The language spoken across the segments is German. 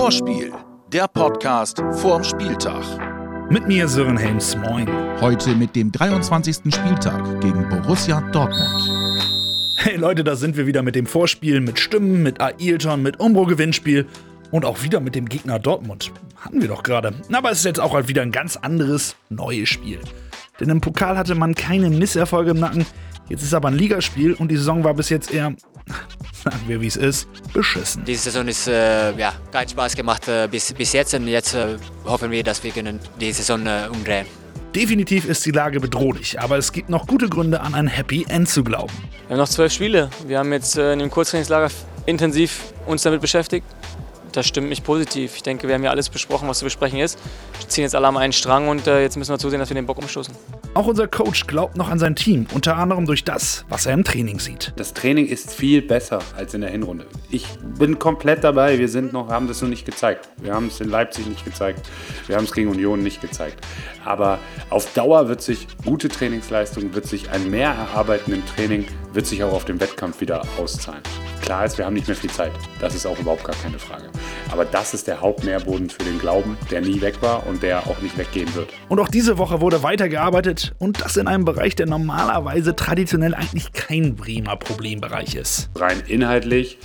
Vorspiel, der Podcast vorm Spieltag. Mit mir Sören Helms, moin. Heute mit dem 23. Spieltag gegen Borussia Dortmund. Hey Leute, da sind wir wieder mit dem Vorspiel, mit Stimmen, mit Ailton, mit Umbro-Gewinnspiel und auch wieder mit dem Gegner Dortmund. Hatten wir doch gerade. Aber es ist jetzt auch halt wieder ein ganz anderes, neues Spiel. Denn im Pokal hatte man keine Misserfolge im Nacken. Jetzt ist aber ein Ligaspiel und die Saison war bis jetzt eher, sagen wir wie es ist, beschissen. Diese Saison ist äh, ja, keinen Spaß gemacht äh, bis, bis jetzt und jetzt äh, hoffen wir, dass wir können die Saison äh, umdrehen. Definitiv ist die Lage bedrohlich, aber es gibt noch gute Gründe an ein Happy End zu glauben. Wir haben noch zwölf Spiele. Wir haben jetzt äh, in dem Kurztrainingslager intensiv uns damit beschäftigt. Das stimmt mich positiv. Ich denke, wir haben ja alles besprochen, was zu besprechen ist. Wir ziehen jetzt alle am einen Strang und äh, jetzt müssen wir zusehen, dass wir den Bock umstoßen. Auch unser Coach glaubt noch an sein Team, unter anderem durch das, was er im Training sieht. Das Training ist viel besser als in der Hinrunde. Ich bin komplett dabei. Wir sind noch, haben das noch nicht gezeigt. Wir haben es in Leipzig nicht gezeigt. Wir haben es gegen Union nicht gezeigt. Aber auf Dauer wird sich gute Trainingsleistung, wird sich ein mehr erarbeiten im Training, wird sich auch auf dem Wettkampf wieder auszahlen. Klar ist, wir haben nicht mehr viel Zeit. Das ist auch überhaupt gar keine Frage. Aber das ist der Hauptnährboden für den Glauben, der nie weg war und der auch nicht weggehen wird. Und auch diese Woche wurde weitergearbeitet und das in einem Bereich, der normalerweise traditionell eigentlich kein Bremer Problembereich ist. Rein inhaltlich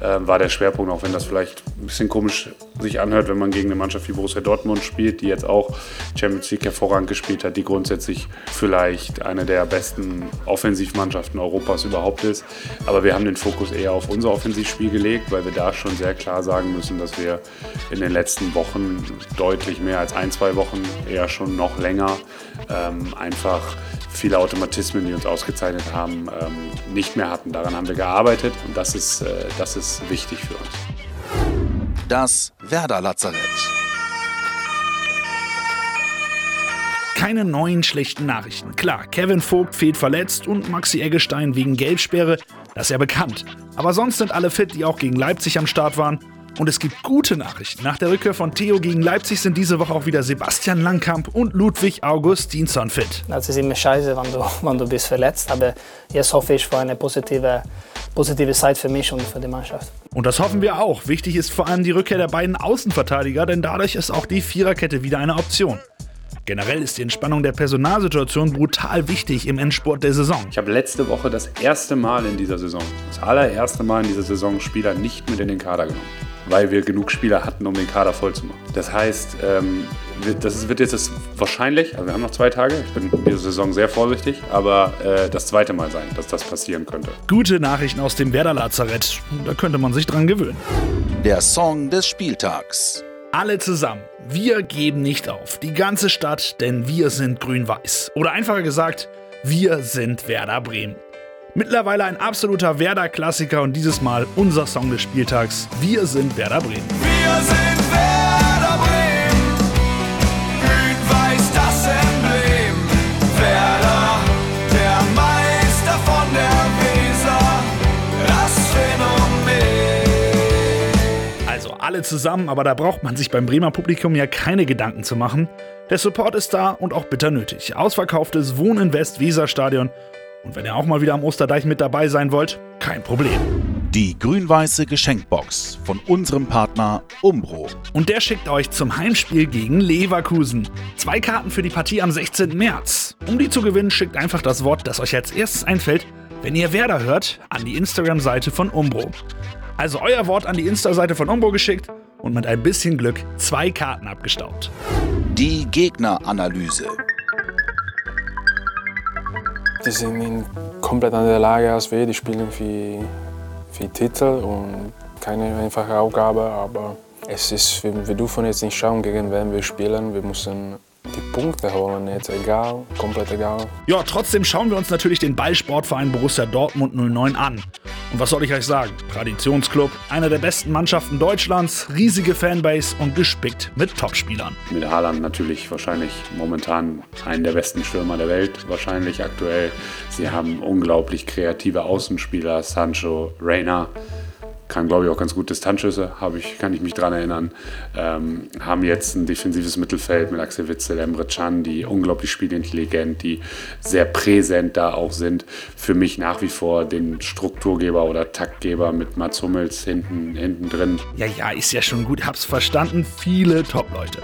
äh, war der Schwerpunkt, auch wenn das vielleicht ein bisschen komisch sich anhört, wenn man gegen eine Mannschaft wie Borussia Dortmund spielt, die jetzt auch Champions League hervorragend gespielt hat, die grundsätzlich vielleicht eine der besten Offensivmannschaften Europas überhaupt ist. Aber wir haben den Fokus eher auf unser Offensivspiel gelegt, weil wir da schon sehr klar sagen müssen, dass wir in den letzten Wochen deutlich mehr als ein, zwei Wochen, eher schon noch länger, ähm, einfach viele Automatismen, die uns ausgezeichnet haben, ähm, nicht mehr hatten. Daran haben wir gearbeitet und das ist, äh, das ist wichtig für uns. Das Werder Keine neuen schlechten Nachrichten. Klar, Kevin Vogt fehlt verletzt und Maxi Eggestein wegen Gelbsperre, das ist ja bekannt. Aber sonst sind alle fit, die auch gegen Leipzig am Start waren. Und es gibt gute Nachrichten. Nach der Rückkehr von Theo gegen Leipzig sind diese Woche auch wieder Sebastian Langkamp und Ludwig Augustinsson fit. Das ist immer scheiße, wenn du, wenn du bist verletzt. Aber jetzt hoffe ich für eine positive, positive Zeit für mich und für die Mannschaft. Und das hoffen wir auch. Wichtig ist vor allem die Rückkehr der beiden Außenverteidiger, denn dadurch ist auch die Viererkette wieder eine Option. Generell ist die Entspannung der Personalsituation brutal wichtig im Endspurt der Saison. Ich habe letzte Woche das erste Mal in dieser Saison, das allererste Mal in dieser Saison Spieler nicht mit in den Kader genommen, weil wir genug Spieler hatten, um den Kader voll zu machen. Das heißt, ähm, das wird jetzt das wahrscheinlich, also wir haben noch zwei Tage, ich bin in dieser Saison sehr vorsichtig, aber äh, das zweite Mal sein, dass das passieren könnte. Gute Nachrichten aus dem Werder Lazarett. Da könnte man sich dran gewöhnen. Der Song des Spieltags. Alle zusammen. Wir geben nicht auf. Die ganze Stadt, denn wir sind grün-weiß. Oder einfacher gesagt, wir sind Werder Bremen. Mittlerweile ein absoluter Werder-Klassiker und dieses Mal unser Song des Spieltags. Wir sind Werder Bremen. Wir sind alle zusammen, aber da braucht man sich beim Bremer Publikum ja keine Gedanken zu machen. Der Support ist da und auch bitter nötig. Ausverkauftes Wohnen West Weserstadion. Und wenn ihr auch mal wieder am Osterdeich mit dabei sein wollt, kein Problem. Die grün-weiße Geschenkbox von unserem Partner Umbro. Und der schickt euch zum Heimspiel gegen Leverkusen. Zwei Karten für die Partie am 16. März. Um die zu gewinnen, schickt einfach das Wort, das euch als erstes einfällt, wenn ihr Werder hört, an die Instagram-Seite von Umbro. Also euer Wort an die Insta-Seite von Umbro geschickt und mit ein bisschen Glück zwei Karten abgestaubt. Die Gegneranalyse. Die sind in komplett andere Lage als wir. Die spielen für, für Titel und keine einfache Aufgabe. Aber es ist, wir, wir dürfen jetzt nicht schauen, gegen wen wir spielen. Wir müssen die Punkte holen jetzt, egal, komplett egal. Ja, trotzdem schauen wir uns natürlich den Ballsportverein Borussia Dortmund 09 an. Und was soll ich euch sagen? Traditionsclub, einer der besten Mannschaften Deutschlands, riesige Fanbase und gespickt mit Topspielern. Mit Haaland natürlich wahrscheinlich momentan einen der besten Stürmer der Welt, wahrscheinlich aktuell. Sie haben unglaublich kreative Außenspieler, Sancho, Reina. Kann, glaube ich, auch ganz gut Distanzschüsse, ich, kann ich mich daran erinnern. Ähm, haben jetzt ein defensives Mittelfeld mit Axel Witzel, Emre Can, die unglaublich spielintelligent, die sehr präsent da auch sind. Für mich nach wie vor den Strukturgeber oder Taktgeber mit Mats Hummels hinten, hinten drin. Ja, ja, ist ja schon gut, hab's verstanden. Viele Top-Leute.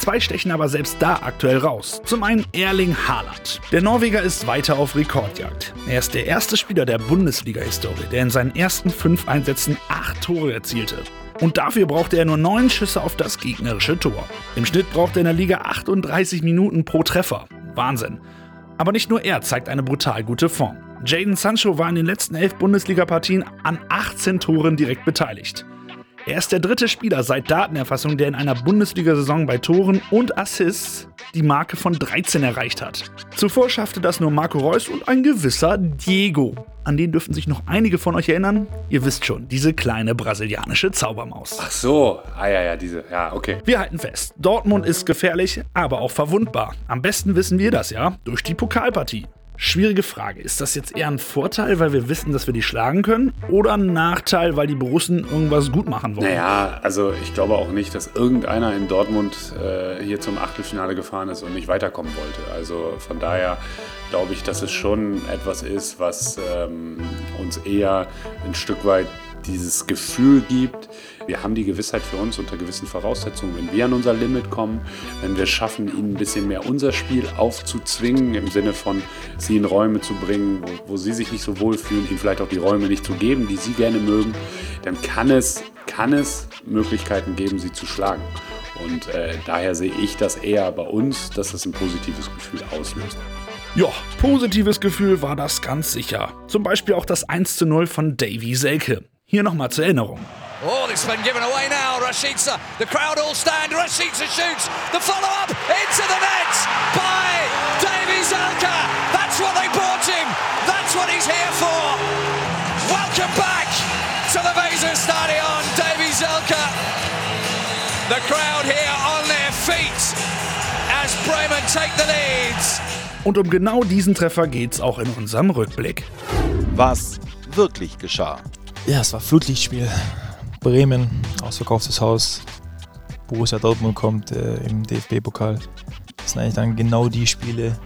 Zwei stechen aber selbst da aktuell raus. Zum einen Erling Haaland. Der Norweger ist weiter auf Rekordjagd. Er ist der erste Spieler der Bundesliga-Historie, der in seinen ersten fünf Einsätzen acht Tore erzielte. Und dafür brauchte er nur neun Schüsse auf das gegnerische Tor. Im Schnitt braucht er in der Liga 38 Minuten pro Treffer. Wahnsinn. Aber nicht nur er zeigt eine brutal gute Form. Jaden Sancho war in den letzten elf Bundesliga-Partien an 18 Toren direkt beteiligt. Er ist der dritte Spieler seit Datenerfassung, der in einer Bundesliga-Saison bei Toren und Assists die Marke von 13 erreicht hat. Zuvor schaffte das nur Marco Reus und ein gewisser Diego. An den dürften sich noch einige von euch erinnern. Ihr wisst schon, diese kleine brasilianische Zaubermaus. Ach so, ah ja, ja, diese, ja, okay. Wir halten fest, Dortmund ist gefährlich, aber auch verwundbar. Am besten wissen wir das ja durch die Pokalpartie. Schwierige Frage. Ist das jetzt eher ein Vorteil, weil wir wissen, dass wir die schlagen können? Oder ein Nachteil, weil die Borussen irgendwas gut machen wollen? Naja, also ich glaube auch nicht, dass irgendeiner in Dortmund äh, hier zum Achtelfinale gefahren ist und nicht weiterkommen wollte. Also von daher glaube ich, dass es schon etwas ist, was ähm, uns eher ein Stück weit dieses Gefühl gibt, wir haben die Gewissheit für uns unter gewissen Voraussetzungen. Wenn wir an unser Limit kommen, wenn wir schaffen, ihnen ein bisschen mehr unser Spiel aufzuzwingen, im Sinne von sie in Räume zu bringen, wo, wo sie sich nicht so wohlfühlen, ihnen vielleicht auch die Räume nicht zu geben, die sie gerne mögen, dann kann es, kann es Möglichkeiten geben, sie zu schlagen. Und äh, daher sehe ich das eher bei uns, dass es ein positives Gefühl auslöst. Ja, positives Gefühl war das ganz sicher. Zum Beispiel auch das 1 zu 0 von Davy Selke. Hier nochmal zur Erinnerung. Oh, this has been given away now. Rashica, the crowd all stand. Rashica shoots. The follow up into the net by Davy Zelka. That's what they bought him. That's what he's here for. Welcome back to the Weser Stadion, Davy Zelka. The crowd here on their feet as Bremen take the leads. Und um genau diesen Treffer geht's auch in unserem Rückblick. Was wirklich geschah. Ja, es war Flutlichtspiel. Bremen, ausverkauftes Haus. Borussia Dortmund kommt äh, im DFB-Pokal. Das sind eigentlich dann genau die Spiele,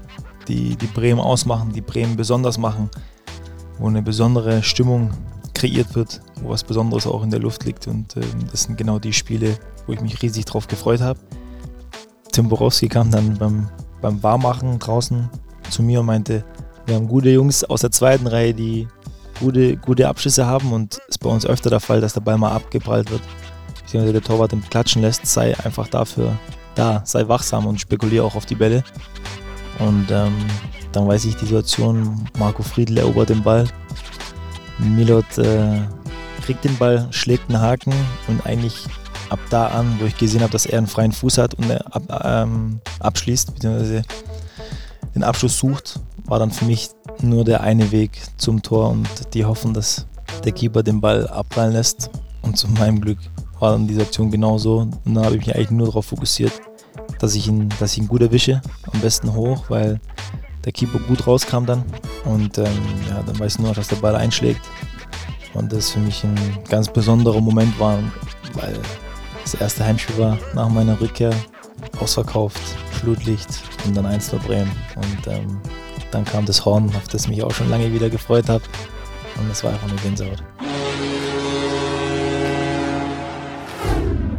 die, die Bremen ausmachen, die Bremen besonders machen, wo eine besondere Stimmung kreiert wird, wo was Besonderes auch in der Luft liegt. Und äh, das sind genau die Spiele, wo ich mich riesig drauf gefreut habe. Tim Borowski kam dann beim, beim Warmachen draußen zu mir und meinte, wir haben gute Jungs aus der zweiten Reihe, die gute, gute Abschlüsse haben und ist bei uns öfter der Fall, dass der Ball mal abgeprallt wird, beziehungsweise der Torwart im Klatschen lässt, sei einfach dafür da, sei wachsam und spekuliere auch auf die Bälle. Und ähm, dann weiß ich die Situation, Marco Friedl erobert den Ball, Milot äh, kriegt den Ball, schlägt einen Haken und eigentlich ab da an, wo ich gesehen habe, dass er einen freien Fuß hat und ab, ähm, abschließt, beziehungsweise den Abschluss sucht, war dann für mich nur der eine Weg zum Tor und die hoffen, dass der Keeper den Ball abprallen lässt. Und zu meinem Glück war dann diese Aktion genauso. Und dann habe ich mich eigentlich nur darauf fokussiert, dass ich ihn, dass ich ihn gut erwische, am besten hoch, weil der Keeper gut rauskam dann. Und ähm, ja, dann weiß ich nur, dass der Ball einschlägt. Und das für mich ein ganz besonderer Moment war, weil das erste Heimspiel war nach meiner Rückkehr ausverkauft, Flutlicht und dann 1 Bremen. Und ähm, dann kam das Horn, auf das ich mich auch schon lange wieder gefreut habe. Und das war einfach nur Gänsehaut.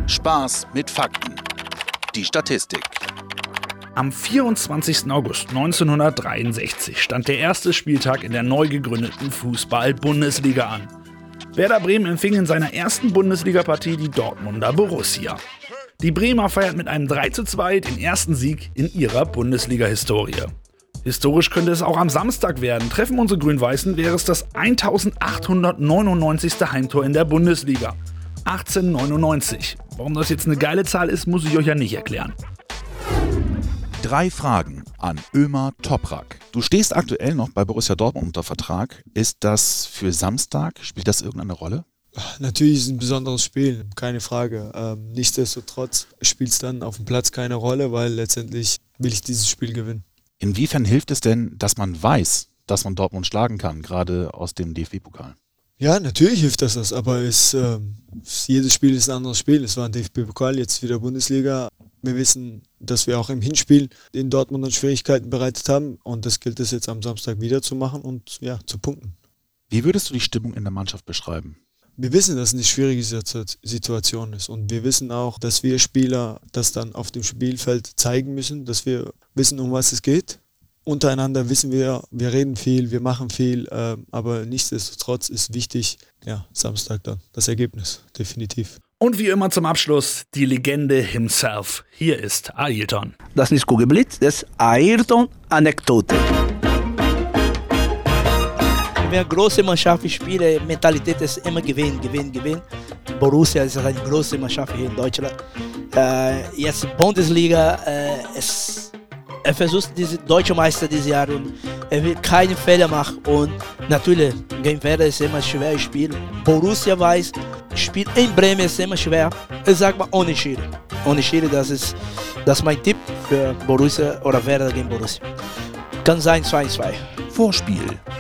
Spaß mit Fakten. Die Statistik. Am 24. August 1963 stand der erste Spieltag in der neu gegründeten Fußball-Bundesliga an. Werder Bremen empfing in seiner ersten Bundesligapartie die Dortmunder Borussia. Die Bremer feiert mit einem 3:2 den ersten Sieg in ihrer Bundesliga-Historie. Historisch könnte es auch am Samstag werden. Treffen unsere Grün-Weißen, wäre es das 1899. Heimtor in der Bundesliga. 1899. Warum das jetzt eine geile Zahl ist, muss ich euch ja nicht erklären. Drei Fragen an Ömer Toprak. Du stehst aktuell noch bei Borussia Dortmund unter Vertrag. Ist das für Samstag? Spielt das irgendeine Rolle? Natürlich ist es ein besonderes Spiel, keine Frage. Ähm, nichtsdestotrotz spielt es dann auf dem Platz keine Rolle, weil letztendlich will ich dieses Spiel gewinnen. Inwiefern hilft es denn, dass man weiß, dass man Dortmund schlagen kann, gerade aus dem DFB-Pokal? Ja, natürlich hilft das das, aber es, äh, jedes Spiel ist ein anderes Spiel. Es war ein DFB-Pokal, jetzt wieder Bundesliga. Wir wissen, dass wir auch im Hinspiel in Dortmund Schwierigkeiten bereitet haben und das gilt es jetzt am Samstag wieder zu machen und ja, zu punkten. Wie würdest du die Stimmung in der Mannschaft beschreiben? Wir wissen, dass es eine schwierige Situation ist und wir wissen auch, dass wir Spieler das dann auf dem Spielfeld zeigen müssen, dass wir wissen, um was es geht. Untereinander wissen wir, wir reden viel, wir machen viel, äh, aber nichtsdestotrotz ist wichtig, ja, Samstag dann das Ergebnis, definitiv. Und wie immer zum Abschluss die Legende himself. Hier ist Ayrton. Das ist nicht Kugelblitz, das ist Ayrton-Anekdote wenn eine große Mannschaft spielt, Mentalität ist immer gewinnen, gewinnen, gewinnen. Borussia ist eine große Mannschaft hier in Deutschland. Äh, jetzt Bundesliga, äh, es, er versucht diese deutsche Meister dieses Jahr und er will keine Fehler machen und natürlich gegen Werder ist immer schwer spielen. Borussia weiß, Spiel in Bremen ist immer schwer. Ich sag mal ohne Schiri. Ohne Schiri, das ist, das ist mein Tipp für Borussia oder Werder gegen Borussia. Kann sein 2-2. Vorspiel,